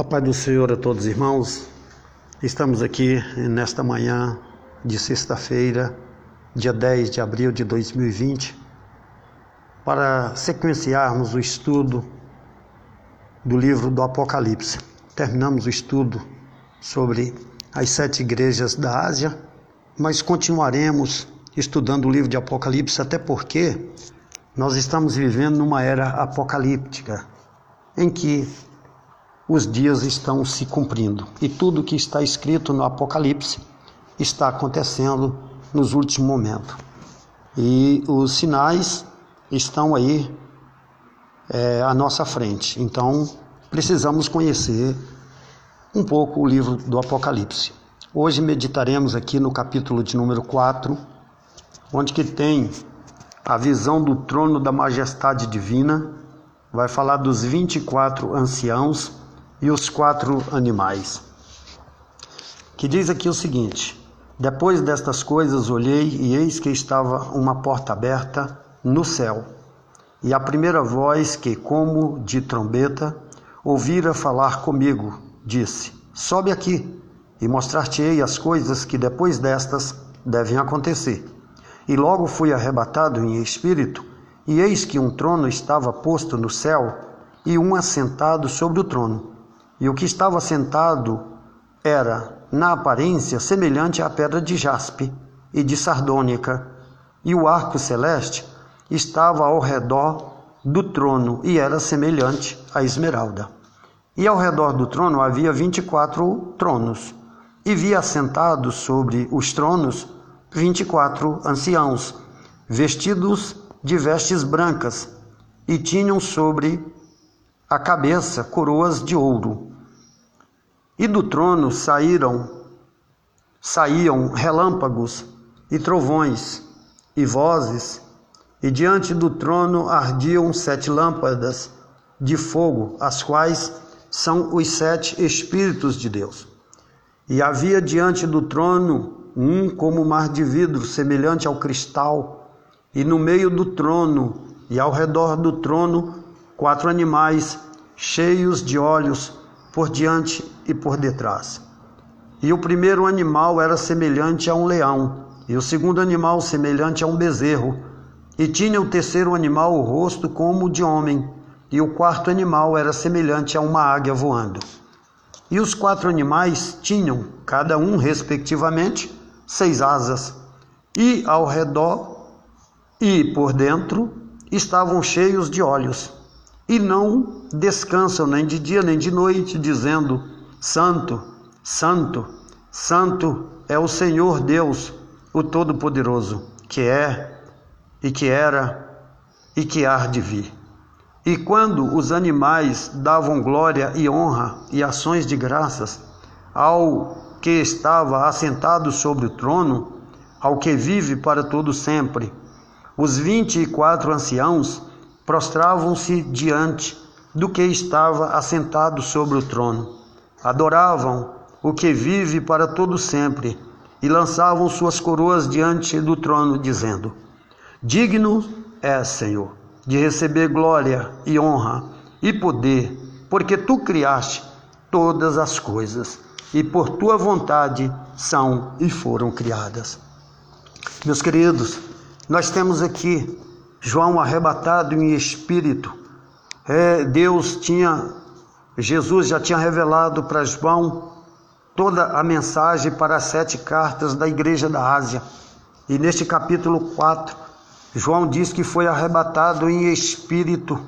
A paz do Senhor a todos irmãos. Estamos aqui nesta manhã de sexta-feira, dia 10 de abril de 2020, para sequenciarmos o estudo do livro do Apocalipse. Terminamos o estudo sobre as sete igrejas da Ásia, mas continuaremos estudando o livro de Apocalipse, até porque nós estamos vivendo numa era apocalíptica, em que os dias estão se cumprindo e tudo que está escrito no Apocalipse está acontecendo nos últimos momentos. E os sinais estão aí é, à nossa frente. Então, precisamos conhecer um pouco o livro do Apocalipse. Hoje meditaremos aqui no capítulo de número 4, onde que tem a visão do trono da majestade divina, vai falar dos 24 anciãos e os quatro animais. Que diz aqui o seguinte: Depois destas coisas olhei e eis que estava uma porta aberta no céu. E a primeira voz que, como de trombeta, ouvira falar comigo, disse: Sobe aqui e mostrar-te-ei as coisas que depois destas devem acontecer. E logo fui arrebatado em espírito, e eis que um trono estava posto no céu, e um assentado sobre o trono e o que estava sentado era, na aparência, semelhante à pedra de jaspe e de sardônica, e o arco celeste estava ao redor do trono e era semelhante à esmeralda. E ao redor do trono havia vinte e quatro tronos, e via assentados sobre os tronos vinte e quatro anciãos, vestidos de vestes brancas, e tinham sobre a cabeça coroas de ouro. E do trono saíram saíam relâmpagos e trovões e vozes, e diante do trono ardiam sete lâmpadas de fogo, as quais são os sete espíritos de Deus. E havia diante do trono um como mar de vidro, semelhante ao cristal, e no meio do trono e ao redor do trono quatro animais cheios de olhos por diante e por detrás. E o primeiro animal era semelhante a um leão, e o segundo animal semelhante a um bezerro, e tinha o terceiro animal o rosto como o de homem, e o quarto animal era semelhante a uma águia voando. E os quatro animais tinham, cada um respectivamente, seis asas, e ao redor e por dentro estavam cheios de olhos e não descansam nem de dia nem de noite, dizendo: Santo, Santo, Santo é o Senhor Deus, o Todo-Poderoso, que é e que era e que há de vir. E quando os animais davam glória e honra e ações de graças ao que estava assentado sobre o trono, ao que vive para todo sempre, os vinte e quatro anciãos prostravam-se diante do que estava assentado sobre o trono. Adoravam o que vive para todo sempre e lançavam suas coroas diante do trono, dizendo: Digno é, Senhor, de receber glória e honra e poder, porque tu criaste todas as coisas e por tua vontade são e foram criadas. Meus queridos, nós temos aqui João arrebatado em espírito. É, Deus tinha, Jesus já tinha revelado para João toda a mensagem para as sete cartas da igreja da Ásia. E neste capítulo 4, João diz que foi arrebatado em espírito.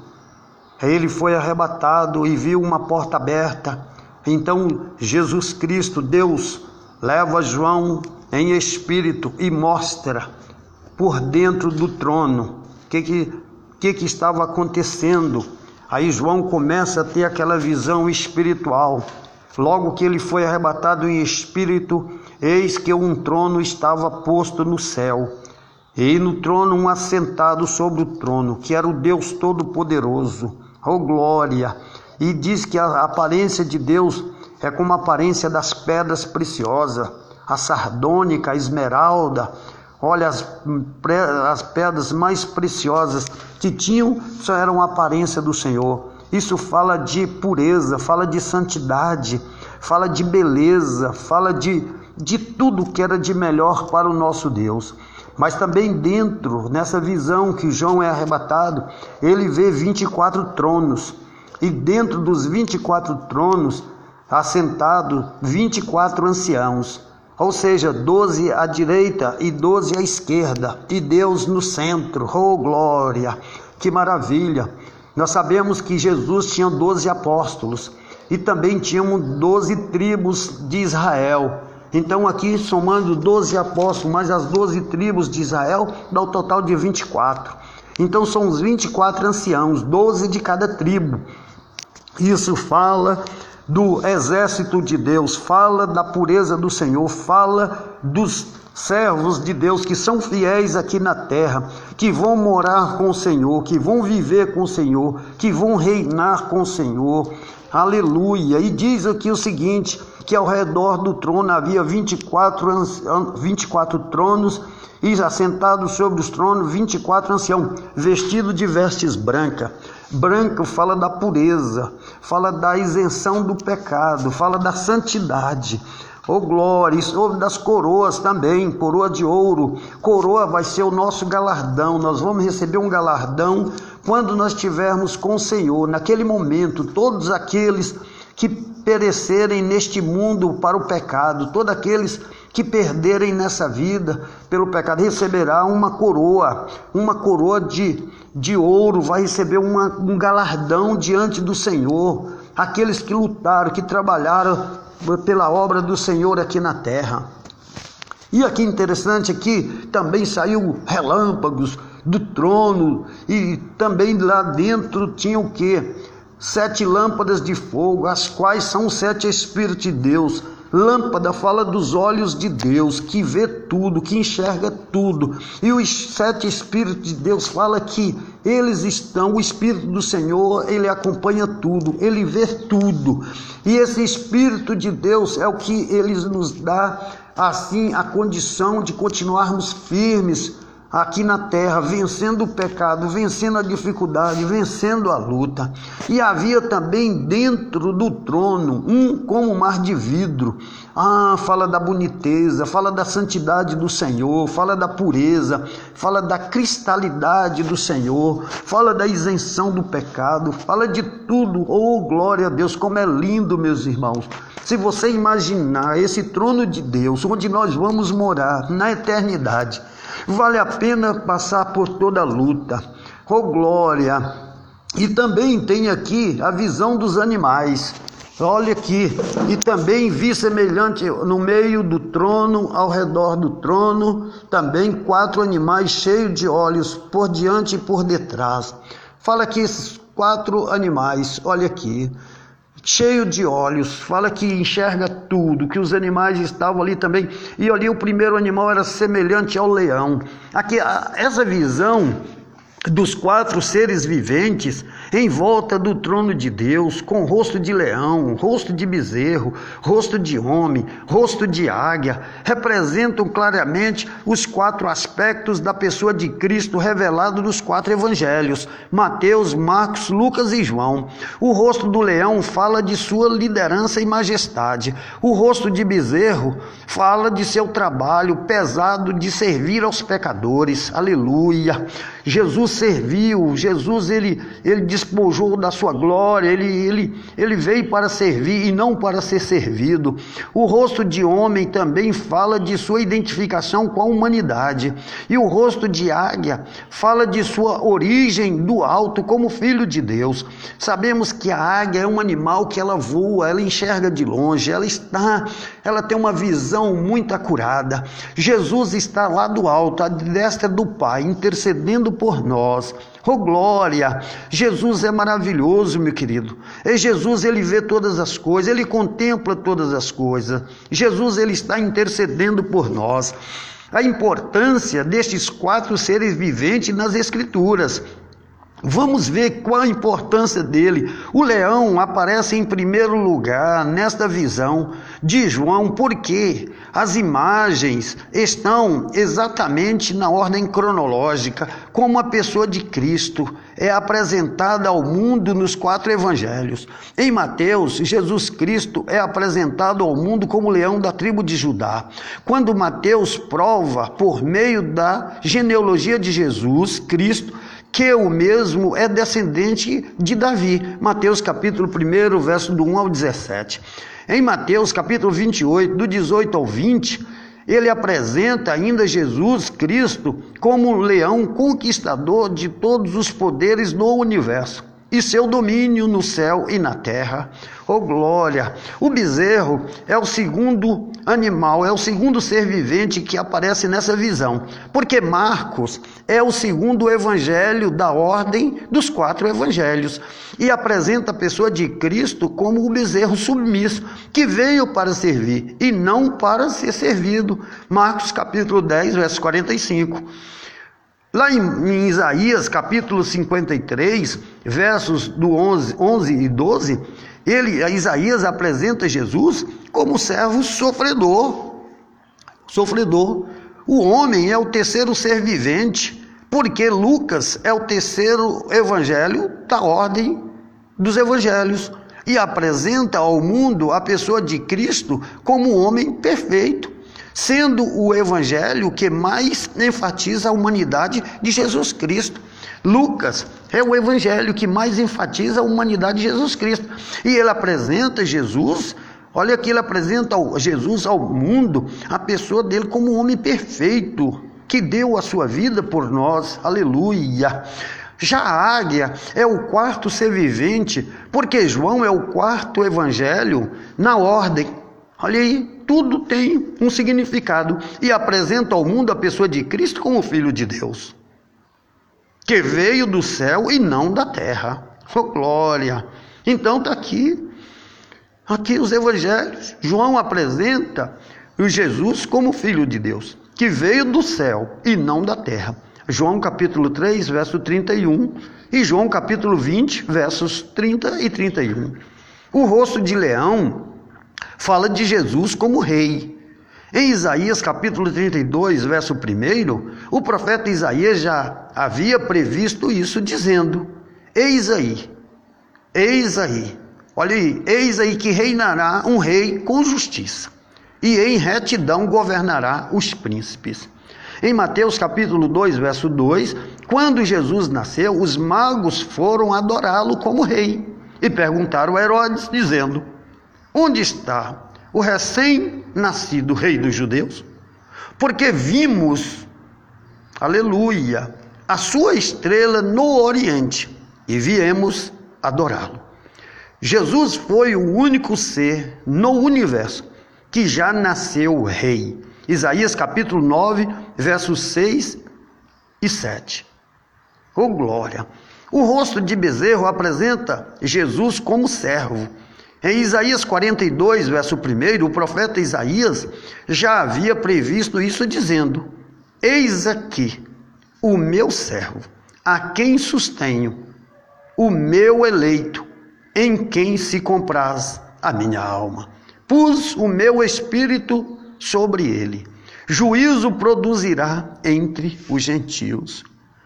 Ele foi arrebatado e viu uma porta aberta. Então Jesus Cristo, Deus, leva João em espírito e mostra por dentro do trono que, que, que, que estava acontecendo. Aí João começa a ter aquela visão espiritual. Logo que ele foi arrebatado em espírito, eis que um trono estava posto no céu. E no trono um assentado sobre o trono, que era o Deus Todo-Poderoso. Oh glória! E diz que a aparência de Deus é como a aparência das pedras preciosas, a sardônica, a esmeralda, Olha, as, as pedras mais preciosas que tinham só eram a aparência do Senhor. Isso fala de pureza, fala de santidade, fala de beleza, fala de, de tudo que era de melhor para o nosso Deus. Mas também dentro, nessa visão que João é arrebatado, ele vê 24 tronos. E dentro dos 24 tronos, assentado 24 anciãos. Ou seja, 12 à direita e 12 à esquerda, e Deus no centro. Oh, glória! Que maravilha! Nós sabemos que Jesus tinha 12 apóstolos e também tínhamos 12 tribos de Israel. Então, aqui somando 12 apóstolos mais as 12 tribos de Israel, dá o total de 24. Então, são os 24 anciãos, 12 de cada tribo. Isso fala do exército de Deus, fala da pureza do Senhor, fala dos servos de Deus que são fiéis aqui na terra, que vão morar com o Senhor, que vão viver com o Senhor, que vão reinar com o Senhor. Aleluia! E diz aqui o seguinte: que ao redor do trono havia 24, 24 tronos e assentados sobre os tronos 24 anciãos, vestidos de vestes brancas. Branco fala da pureza, fala da isenção do pecado, fala da santidade. Oh glória, isso das coroas também, coroa de ouro. Coroa vai ser o nosso galardão. Nós vamos receber um galardão quando nós estivermos com o Senhor. Naquele momento, todos aqueles que perecerem neste mundo para o pecado, todos aqueles que perderem nessa vida pelo pecado receberá uma coroa, uma coroa de, de ouro, vai receber uma, um galardão diante do Senhor. Aqueles que lutaram, que trabalharam pela obra do Senhor aqui na terra. E aqui interessante aqui também saiu relâmpagos do trono e também lá dentro tinha o que? Sete lâmpadas de fogo, as quais são sete Espíritos de Deus. Lâmpada fala dos olhos de Deus, que vê tudo, que enxerga tudo. E os sete Espíritos de Deus fala que eles estão, o Espírito do Senhor, ele acompanha tudo, ele vê tudo. E esse Espírito de Deus é o que ele nos dá, assim, a condição de continuarmos firmes aqui na terra, vencendo o pecado, vencendo a dificuldade, vencendo a luta. E havia também dentro do trono um como mar de vidro. Ah, fala da boniteza, fala da santidade do Senhor, fala da pureza, fala da cristalidade do Senhor, fala da isenção do pecado, fala de tudo. Oh, glória a Deus, como é lindo, meus irmãos. Se você imaginar esse trono de Deus, onde nós vamos morar na eternidade, Vale a pena passar por toda a luta. Oh glória! E também tem aqui a visão dos animais. Olha aqui, e também vi semelhante no meio do trono, ao redor do trono, também quatro animais cheios de olhos, por diante e por detrás. Fala aqui esses quatro animais, olha aqui cheio de olhos, fala que enxerga tudo, que os animais estavam ali também. E ali o primeiro animal era semelhante ao leão. Aqui essa visão dos quatro seres viventes em volta do trono de Deus, com rosto de leão, rosto de bezerro, rosto de homem, rosto de águia, representam claramente os quatro aspectos da pessoa de Cristo revelado nos quatro evangelhos: Mateus, Marcos, Lucas e João. O rosto do leão fala de sua liderança e majestade. O rosto de bezerro fala de seu trabalho pesado de servir aos pecadores. Aleluia. Jesus serviu, Jesus ele, ele despojou da sua glória, ele, ele, ele veio para servir e não para ser servido. O rosto de homem também fala de sua identificação com a humanidade, e o rosto de águia fala de sua origem do alto como filho de Deus. Sabemos que a águia é um animal que ela voa, ela enxerga de longe, ela está, ela tem uma visão muito acurada. Jesus está lá do alto, à destra do Pai, intercedendo por nós. Oh glória! Jesus é maravilhoso, meu querido. E Jesus ele vê todas as coisas, ele contempla todas as coisas. Jesus ele está intercedendo por nós. A importância destes quatro seres viventes nas escrituras. Vamos ver qual a importância dele. O leão aparece em primeiro lugar nesta visão de João, porque as imagens estão exatamente na ordem cronológica, como a pessoa de Cristo é apresentada ao mundo nos quatro evangelhos. Em Mateus, Jesus Cristo é apresentado ao mundo como leão da tribo de Judá. Quando Mateus prova, por meio da genealogia de Jesus Cristo, que o mesmo é descendente de Davi. Mateus capítulo 1, verso do 1 ao 17. Em Mateus capítulo 28, do 18 ao 20, ele apresenta ainda Jesus Cristo como um leão conquistador de todos os poderes do universo e seu domínio no céu e na terra. Oh glória! O bezerro é o segundo animal, é o segundo ser vivente que aparece nessa visão, porque Marcos é o segundo evangelho da ordem dos quatro evangelhos e apresenta a pessoa de Cristo como o bezerro submisso, que veio para servir e não para ser servido. Marcos capítulo 10, verso 45. Lá em, Isaías capítulo 53, versos do 11, 11 e 12, ele, Isaías apresenta Jesus como servo sofredor. Sofredor. O homem é o terceiro ser vivente, porque Lucas é o terceiro evangelho da ordem dos evangelhos e apresenta ao mundo a pessoa de Cristo como um homem perfeito sendo o evangelho que mais enfatiza a humanidade de Jesus Cristo. Lucas é o evangelho que mais enfatiza a humanidade de Jesus Cristo. E ele apresenta Jesus, olha aqui, ele apresenta Jesus ao mundo, a pessoa dele como um homem perfeito, que deu a sua vida por nós. Aleluia. Já a águia é o quarto ser vivente, porque João é o quarto evangelho na ordem. Olha aí, tudo tem um significado e apresenta ao mundo a pessoa de Cristo como Filho de Deus, que veio do céu e não da terra. Oh, glória! Então está aqui, aqui os evangelhos. João apresenta o Jesus como Filho de Deus, que veio do céu e não da terra. João capítulo 3, verso 31 e João capítulo 20, versos 30 e 31. O rosto de leão fala de Jesus como rei. Em Isaías capítulo 32, verso 1, o profeta Isaías já havia previsto isso, dizendo: Eis aí, eis aí, olha aí, eis aí que reinará um rei com justiça, e em retidão governará os príncipes. Em Mateus capítulo 2, verso 2, quando Jesus nasceu, os magos foram adorá-lo como rei e perguntaram a Herodes, dizendo: Onde está o recém-nascido rei dos judeus? Porque vimos, aleluia, a sua estrela no Oriente e viemos adorá-lo. Jesus foi o único ser no universo que já nasceu rei. Isaías capítulo 9, versos 6 e 7. Oh glória! O rosto de bezerro apresenta Jesus como servo em Isaías 42, verso 1, o profeta Isaías já havia previsto isso, dizendo: Eis aqui o meu servo, a quem sustenho, o meu eleito, em quem se compraz a minha alma. Pus o meu espírito sobre ele. Juízo produzirá entre os gentios.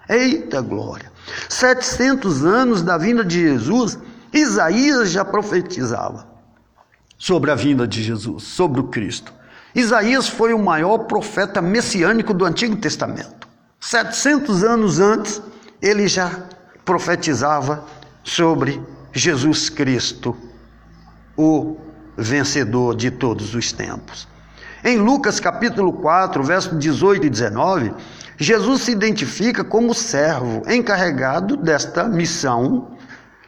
Eita glória! 700 anos da vinda de Jesus Isaías já profetizava sobre a vinda de Jesus, sobre o Cristo. Isaías foi o maior profeta messiânico do Antigo Testamento. 700 anos antes, ele já profetizava sobre Jesus Cristo, o vencedor de todos os tempos. Em Lucas capítulo 4, verso 18 e 19, Jesus se identifica como servo encarregado desta missão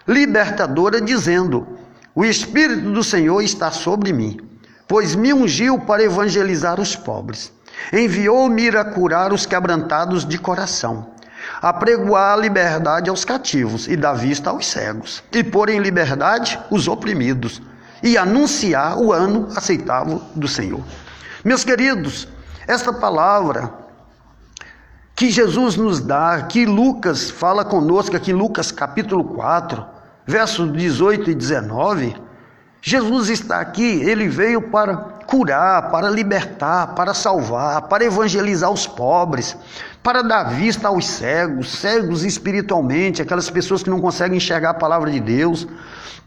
libertadora, dizendo: O Espírito do Senhor está sobre mim, pois me ungiu para evangelizar os pobres. Enviou-me a curar os quebrantados de coração, a pregoar a liberdade aos cativos e dar vista aos cegos, e pôr em liberdade os oprimidos, e anunciar o ano aceitável do Senhor. Meus queridos, esta palavra que Jesus nos dá, que Lucas fala conosco aqui, Lucas capítulo 4, versos 18 e 19. Jesus está aqui, ele veio para curar, para libertar, para salvar, para evangelizar os pobres, para dar vista aos cegos, cegos espiritualmente, aquelas pessoas que não conseguem enxergar a palavra de Deus,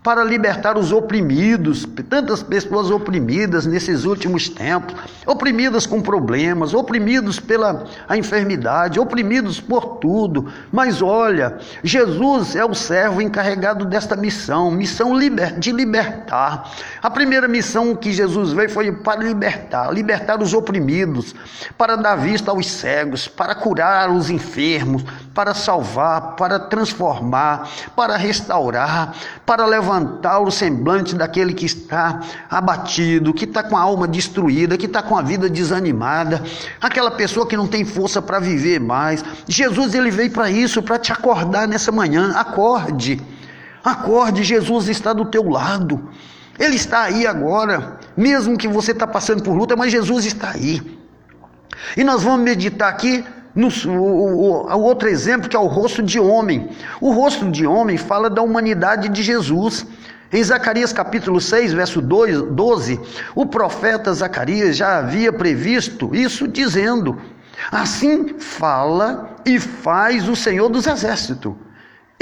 para libertar os oprimidos, tantas pessoas oprimidas nesses últimos tempos, oprimidas com problemas, oprimidos pela a enfermidade, oprimidos por tudo. Mas olha, Jesus é o servo encarregado desta missão, missão de libertar. A primeira missão que Jesus veio foi para libertar, libertar os oprimidos, para dar vista aos cegos, para curar os enfermos, para salvar, para transformar, para restaurar, para levantar o semblante daquele que está abatido, que está com a alma destruída, que está com a vida desanimada, aquela pessoa que não tem força para viver mais. Jesus ele veio para isso, para te acordar nessa manhã. Acorde, acorde, Jesus está do teu lado. Ele está aí agora, mesmo que você está passando por luta, mas Jesus está aí. E nós vamos meditar aqui no, o, o, outro exemplo que é o rosto de homem. O rosto de homem fala da humanidade de Jesus. Em Zacarias capítulo 6, verso 2, 12, o profeta Zacarias já havia previsto isso, dizendo: Assim fala e faz o Senhor dos Exércitos.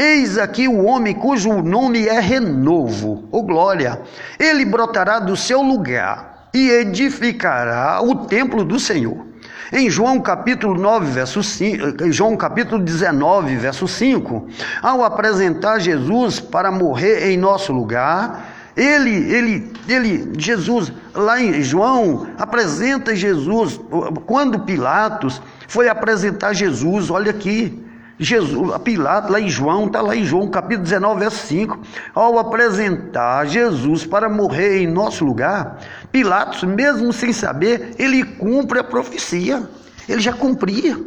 Eis aqui o homem cujo nome é renovo, ou glória. Ele brotará do seu lugar e edificará o templo do Senhor em João capítulo 9, verso 5, João capítulo 19, verso 5, ao apresentar Jesus para morrer em nosso lugar, ele, ele, ele, Jesus, lá em João, apresenta Jesus, quando Pilatos foi apresentar Jesus, olha aqui, Jesus, Pilatos, lá em João, está lá em João, capítulo 19, verso 5, ao apresentar Jesus para morrer em nosso lugar, Pilatos, mesmo sem saber, ele cumpre a profecia. Ele já cumpria.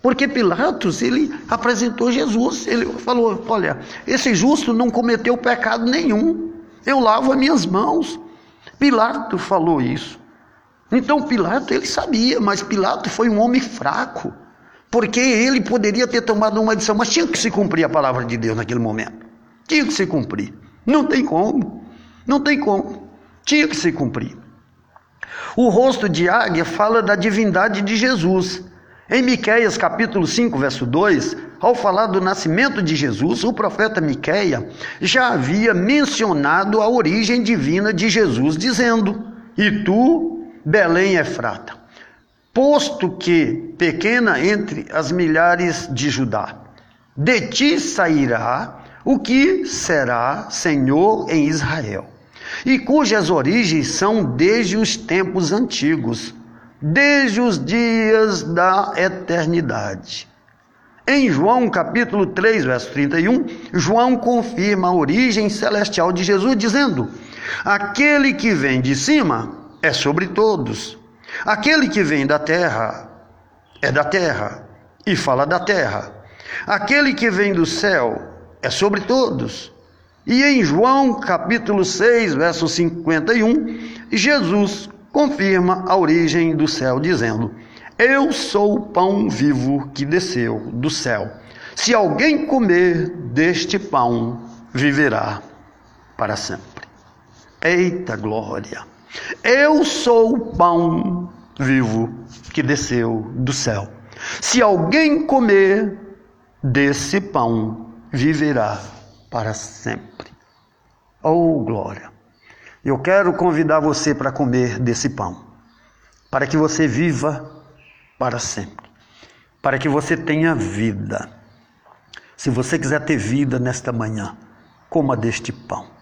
Porque Pilatos, ele apresentou Jesus. Ele falou: Olha, esse justo não cometeu pecado nenhum. Eu lavo as minhas mãos. Pilatos falou isso. Então Pilatos, ele sabia, mas Pilatos foi um homem fraco. Porque ele poderia ter tomado uma decisão, mas tinha que se cumprir a palavra de Deus naquele momento. Tinha que se cumprir. Não tem como. Não tem como. Tinha que se cumprir. O rosto de águia fala da divindade de Jesus. Em Miqueias capítulo 5, verso 2, ao falar do nascimento de Jesus, o profeta Miqueia já havia mencionado a origem divina de Jesus, dizendo: "E tu, Belém Efrata, posto que pequena entre as milhares de Judá, de ti sairá o que será Senhor em Israel e cujas origens são desde os tempos antigos, desde os dias da eternidade. Em João capítulo 3, verso 31, João confirma a origem celestial de Jesus, dizendo: Aquele que vem de cima é sobre todos, aquele que vem da terra é da terra e fala da terra, aquele que vem do céu é sobre todos. E em João capítulo 6, verso 51, Jesus confirma a origem do céu, dizendo: Eu sou o pão vivo que desceu do céu. Se alguém comer deste pão, viverá para sempre. Eita glória! Eu sou o pão vivo que desceu do céu. Se alguém comer desse pão, viverá para sempre. Oh, glória! Eu quero convidar você para comer desse pão, para que você viva para sempre, para que você tenha vida. Se você quiser ter vida nesta manhã, coma deste pão.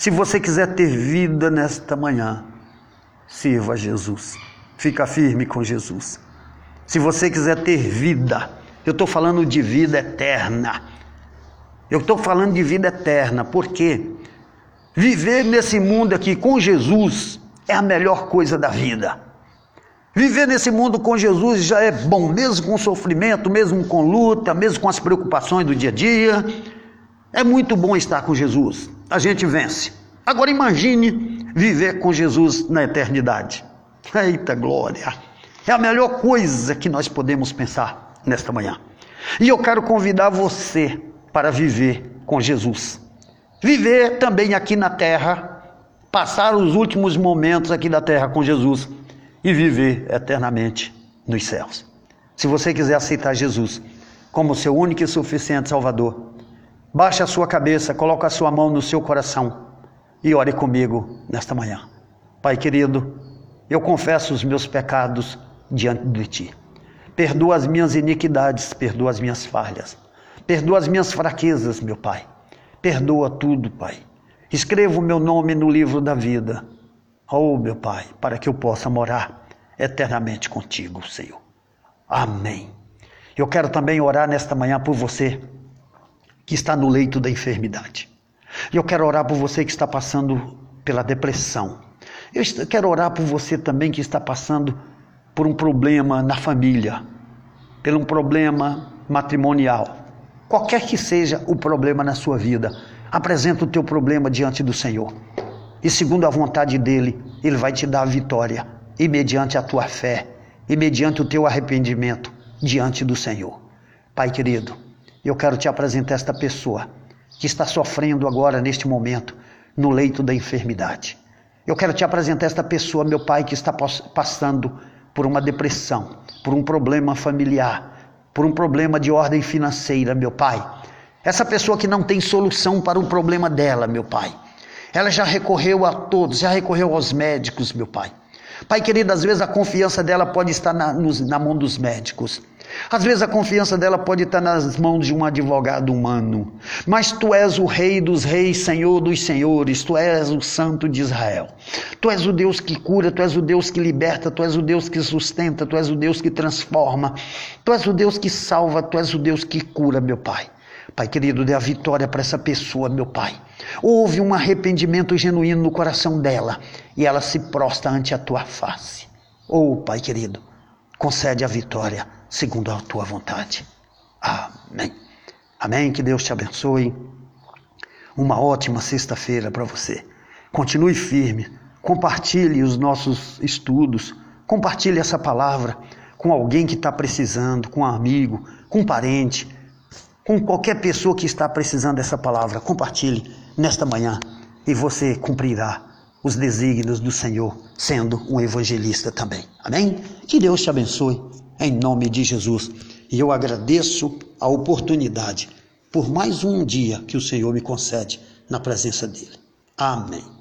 Se você quiser ter vida nesta manhã, sirva a Jesus. Fica firme com Jesus. Se você quiser ter vida, eu estou falando de vida eterna. Eu estou falando de vida eterna, porque viver nesse mundo aqui com Jesus é a melhor coisa da vida. Viver nesse mundo com Jesus já é bom, mesmo com sofrimento, mesmo com luta, mesmo com as preocupações do dia a dia. É muito bom estar com Jesus. A gente vence. Agora imagine viver com Jesus na eternidade. Eita glória! É a melhor coisa que nós podemos pensar. nesta manhã. E eu quero convidar você para viver com Jesus. Viver também aqui na terra, passar os últimos momentos aqui da terra com Jesus e viver eternamente nos céus. Se você quiser aceitar Jesus como seu único e suficiente Salvador, baixe a sua cabeça, coloque a sua mão no seu coração e ore comigo nesta manhã. Pai querido, eu confesso os meus pecados diante de Ti. Perdoa as minhas iniquidades, perdoa as minhas falhas, perdoa as minhas fraquezas, meu Pai. Perdoa tudo, Pai. Escreva o meu nome no livro da vida. Oh, meu Pai, para que eu possa morar eternamente contigo, Senhor. Amém. Eu quero também orar nesta manhã por você que está no leito da enfermidade. Eu quero orar por você que está passando pela depressão. Eu quero orar por você também que está passando por um problema na família, por um problema matrimonial. Qualquer que seja o problema na sua vida, apresenta o teu problema diante do Senhor. E segundo a vontade dele, ele vai te dar a vitória, e mediante a tua fé, e mediante o teu arrependimento diante do Senhor. Pai querido, eu quero te apresentar esta pessoa que está sofrendo agora, neste momento, no leito da enfermidade. Eu quero te apresentar esta pessoa, meu pai, que está passando por uma depressão, por um problema familiar, por um problema de ordem financeira, meu pai. Essa pessoa que não tem solução para o problema dela, meu pai. Ela já recorreu a todos, já recorreu aos médicos, meu pai. Pai querido, às vezes a confiança dela pode estar na, nos, na mão dos médicos. Às vezes a confiança dela pode estar nas mãos de um advogado humano, mas tu és o Rei dos Reis, Senhor dos Senhores, tu és o Santo de Israel. Tu és o Deus que cura, tu és o Deus que liberta, tu és o Deus que sustenta, tu és o Deus que transforma, tu és o Deus que salva, tu és o Deus que cura, meu Pai. Pai querido, dê a vitória para essa pessoa, meu Pai. Houve um arrependimento genuíno no coração dela e ela se prostra ante a tua face. Oh, Pai querido, concede a vitória segundo a tua vontade. Amém. Amém. Que Deus te abençoe. Uma ótima sexta-feira para você. Continue firme. Compartilhe os nossos estudos. Compartilhe essa palavra com alguém que está precisando, com um amigo, com um parente, com qualquer pessoa que está precisando dessa palavra. Compartilhe nesta manhã e você cumprirá os desígnios do Senhor, sendo um evangelista também. Amém? Que Deus te abençoe em nome de Jesus. E eu agradeço a oportunidade por mais um dia que o Senhor me concede na presença dele. Amém.